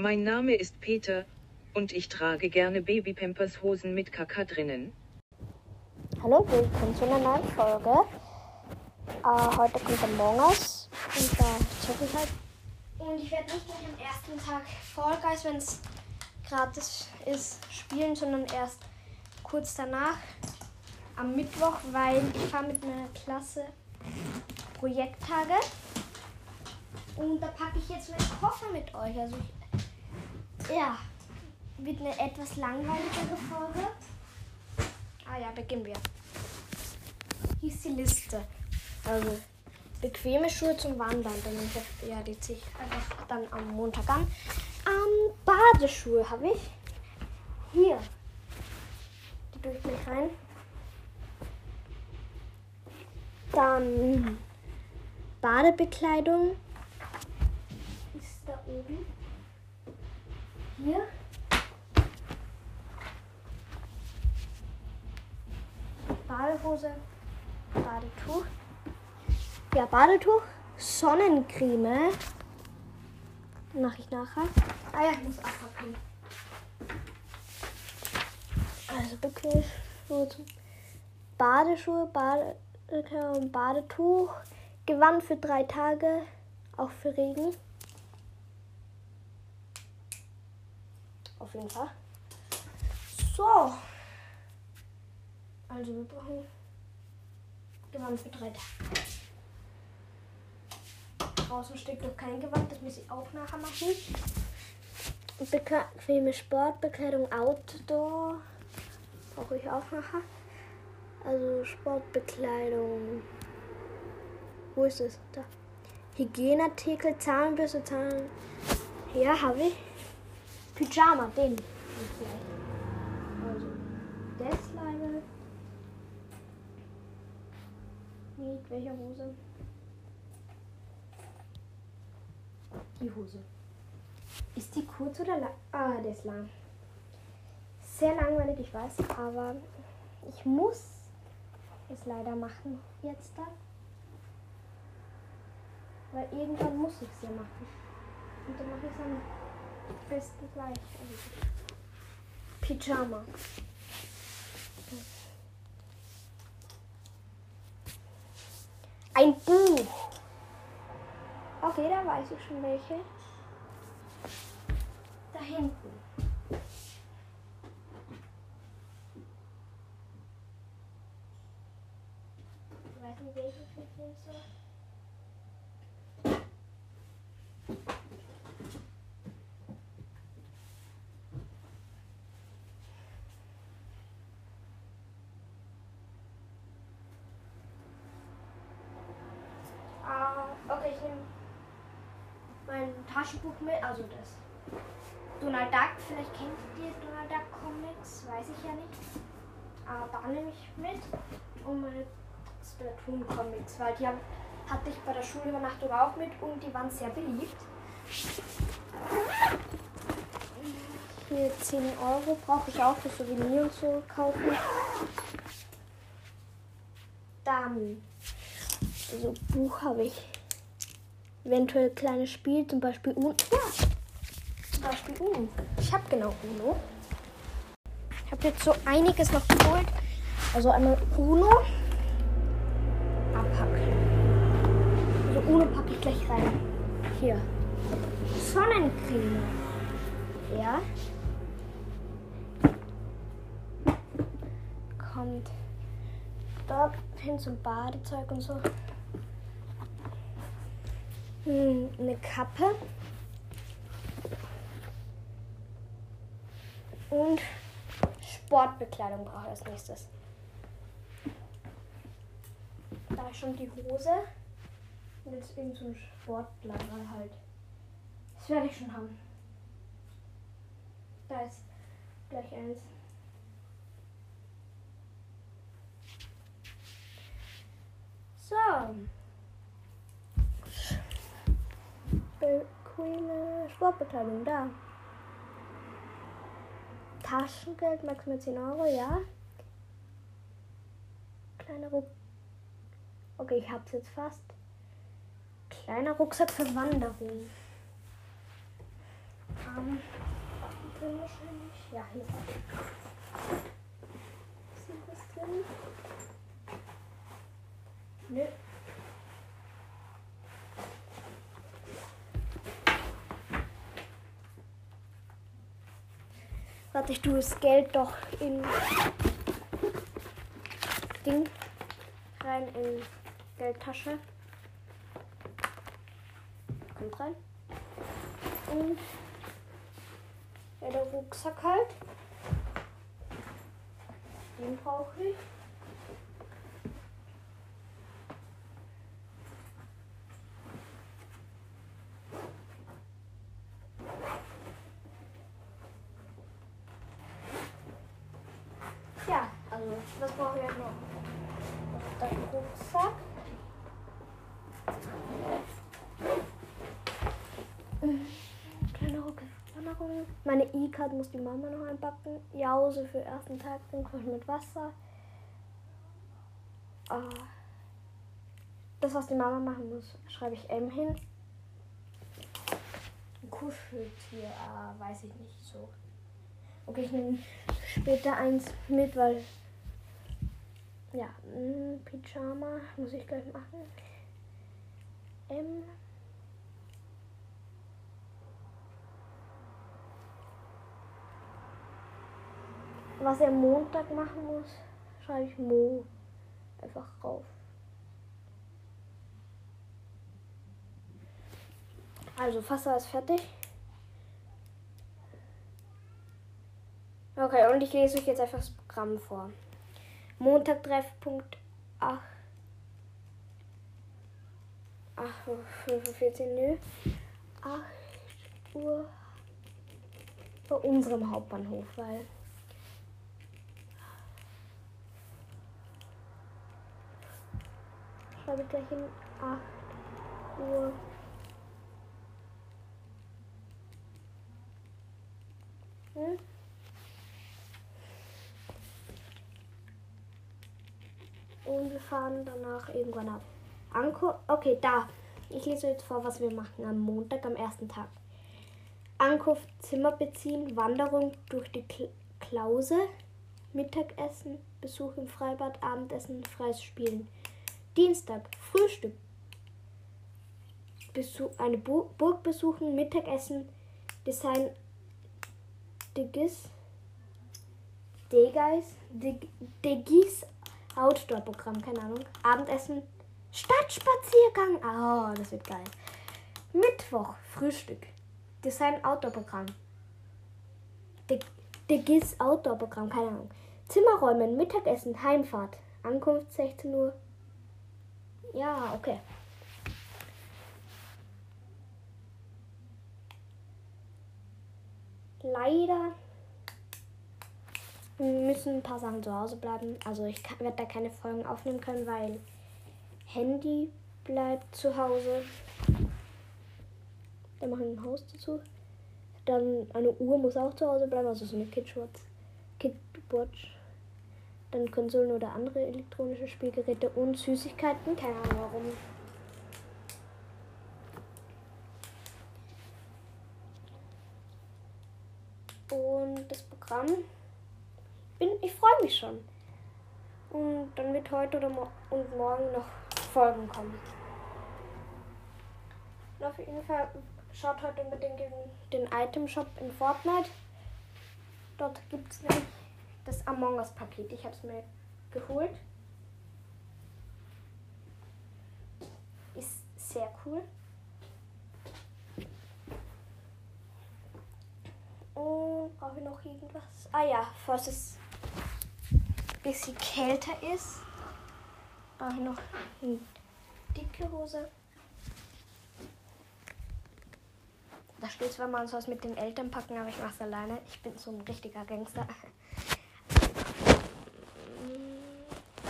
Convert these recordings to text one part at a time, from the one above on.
Mein Name ist Peter, und ich trage gerne Babypampers Hosen mit Kaka drinnen. Hallo, willkommen zu einer neuen Folge. Äh, heute kommt Among Us und da zocke ich halt. Und ich werde nicht gleich am ersten Tag Fall Guys, wenn es gratis ist, spielen, sondern erst kurz danach am Mittwoch, weil ich fahre mit meiner Klasse Projekttage. Und da packe ich jetzt meinen Koffer mit euch. Also ich, ja, wird eine etwas langweiligere Folge. Ah ja, beginnen wir. Hier ist die Liste. Also bequeme Schuhe zum Wandern. Dann ich, ja, die ziehe ich einfach dann am Montag an. Ähm, Badeschuhe habe ich. Hier. Die tue ich gleich rein. Dann Badebekleidung ist da oben. Hier. Badehose, Badetuch. Ja, Badetuch, Sonnencreme. Mache ich nachher. Ah ja, ich muss abpacken. Also bequem Schuhe zum Badeschuhe, Bade, Badetuch, Gewand für drei Tage, auch für Regen. Jeden Fall. So. Also wir brauchen Gewand für drei Tage. Draußen steht noch kein Gewand, das muss ich auch nachher machen. Bequeme Sportbekleidung Outdoor brauche ich auch nachher. Also Sportbekleidung. Wo ist es? Da. Hygieneartikel, Zahnbürste, Zahn. Ja, habe ich. Pyjama, den. Also, das Leibel. Mit welcher Hose? Die Hose. Ist die kurz oder lang? Ah, der ist lang. Sehr langweilig, ich weiß, aber ich muss es leider machen jetzt da. Weil irgendwann muss ich es ja machen. Und dann mache ich es am besten gleich. Pyjama. Ein Buch. Okay, da weiß ich schon welche. Da hinten. Ich weiß nicht, welche ich mitnehmen soll. Ah, okay, ich mein Taschenbuch mit, also das. Donald Duck, vielleicht kennt ihr Donald Duck Comics, weiß ich ja nicht. Aber da nehme ich mit. Und meine Splatoon Comics, weil die haben, hatte ich bei der Schulübernachtung auch mit und die waren sehr beliebt. Hier 10 Euro brauche ich auch für Souvenir und so kaufen. Dann, also Buch habe ich. Eventuell kleines Spiel, zum Beispiel Uno. Ja, zum Beispiel Uno. Ich habe genau Uno. Ich habe jetzt so einiges noch geholt. Also einmal Uno. Abpacken. Also Uno packe ich gleich rein. Hier. Sonnencreme. Ja. Kommt dort hin zum Badezeug und so. Hm, eine Kappe. Und Sportbekleidung brauche ich als nächstes. Da ist schon die Hose. Und jetzt irgend so ein Sportlager halt. Das werde ich schon haben. Da ist gleich eins. So. Sportbekleidung da. Taschengeld maximal 10 Euro, ja. Kleiner Ruck. Okay, ich hab's jetzt fast. Kleiner Rucksack für Wanderung. Ähm, drin wahrscheinlich. Ja, hier ist Ist noch was drin? Nö. Warte, ich tue das Geld doch in Ding rein in Geldtasche. Kommt rein. Und ja, der Rucksack halt. Den brauche ich. Ja, also was brauche ich jetzt noch? Der Rucksack. Kleine Rucksack. Meine E-Card muss die Mama noch einpacken. Jause für ersten Tag irgendwas mit Wasser. Ah. Das, was die Mama machen muss, schreibe ich M hin. Ein Kuscheltier, ah, weiß ich nicht so. Okay, ich nehme später eins mit, weil. Ja, mm, Pyjama muss ich gleich machen. M. Was er Montag machen muss, schreibe ich Mo einfach rauf. Also, Wasser ist fertig. Okay, und ich lese euch jetzt einfach das Programm vor. Montag Treffpunkt 8. 8 Uhr 45, nö. 8 Uhr bei unserem Hauptbahnhof, weil. Schreibe ich gleich hin 8 Uhr. Hm? Und wir fahren danach irgendwann ab. Anko okay, da. Ich lese jetzt vor, was wir machen am Montag, am ersten Tag. Ankunft, Zimmer beziehen, Wanderung durch die Kl Klause, Mittagessen, Besuch im Freibad, Abendessen, freies Spielen. Dienstag, Frühstück, Besuch, eine Bu Burg besuchen, Mittagessen, Design, Degis, Degis, Degis Outdoor-Programm, keine Ahnung. Abendessen, Stadtspaziergang. Oh, das wird geil. Mittwoch, Frühstück. Design Outdoor-Programm. De GIS Outdoor-Programm, keine Ahnung. Zimmerräumen, Mittagessen, Heimfahrt. Ankunft 16 Uhr. Ja, okay. Leider müssen ein paar Sachen zu Hause bleiben. Also ich werde da keine Folgen aufnehmen können, weil Handy bleibt zu Hause. Dann mache ich ein Haus dazu. Dann eine Uhr muss auch zu Hause bleiben, also so eine Kidwatch. Kidwatch. Dann Konsolen oder andere elektronische Spielgeräte und Süßigkeiten. Keine Ahnung warum. Und das Programm. Bin, ich freue mich schon. Und dann wird heute oder mo und morgen noch Folgen kommen. Und auf jeden Fall schaut heute unbedingt in den Item Shop in Fortnite. Dort gibt es nämlich das Among Us Paket. Ich habe es mir geholt. Ist sehr cool. Und brauche ich noch irgendwas? Ah ja, falls es ein bisschen kälter ist, brauche ich noch eine dicke Hose. Da steht zwar, soll es mit den Eltern packen, aber ich mache es alleine. Ich bin so ein richtiger Gangster.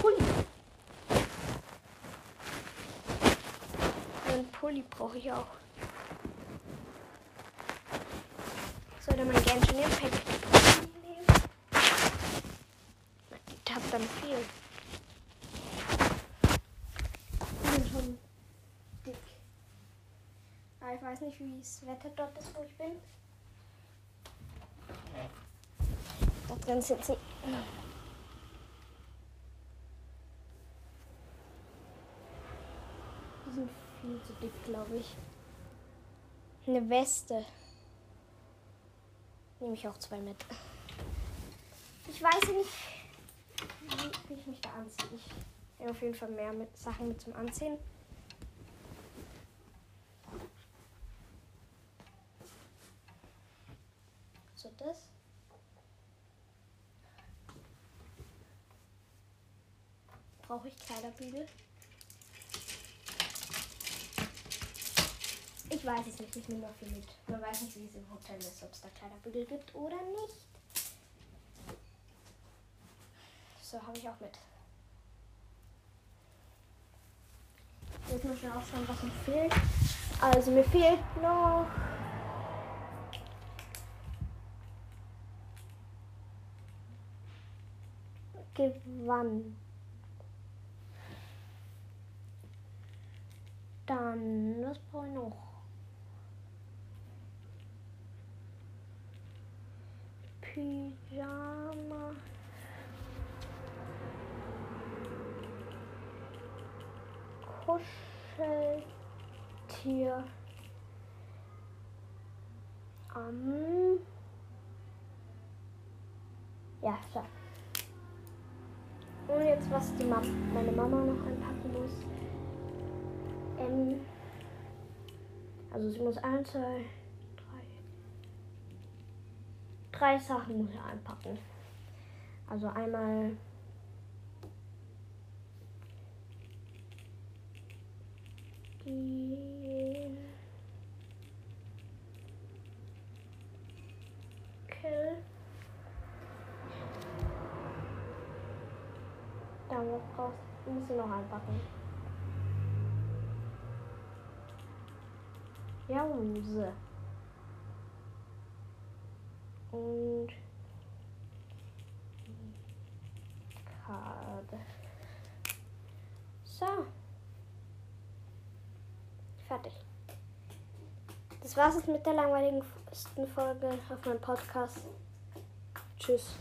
Pulli. Einen Pulli brauche ich auch. Sollte man gerne schon Impact nehmen? Ich habe dann viel. Ich bin schon dick. Aber ich weiß nicht, wie das Wetter dort ist, wo ich bin. Dann sind sie. Die sind viel zu dick, glaube ich. Eine Weste. Nehme ich auch zwei mit. Ich weiß nicht, wie, ich mich da anziehe. Ich nehme auf jeden Fall mehr mit Sachen mit zum Anziehen. So das. Brauche ich Kleiderbügel? Ich weiß es nicht, ich nehme viel mit. Man weiß nicht, wie es im Hotel ist, ob es da Kleiderbügel gibt oder nicht. So, habe ich auch mit. Jetzt muss ich auch schauen, was mir fehlt. Also mir fehlt noch Gewann. Dann, was brauche ich noch? Pyjama. Kuscheltier. Am. Ja, so. Und jetzt, was die Ma meine Mama noch einpacken muss. Ähm, also sie muss ein, zwei, drei. Drei Sachen muss sie einpacken. Also einmal die Kill. Was brauchst muss sie noch einpacken. Jause. Und Karte. So. Fertig. Das war's jetzt mit der langweiligsten Folge auf meinem Podcast. Tschüss.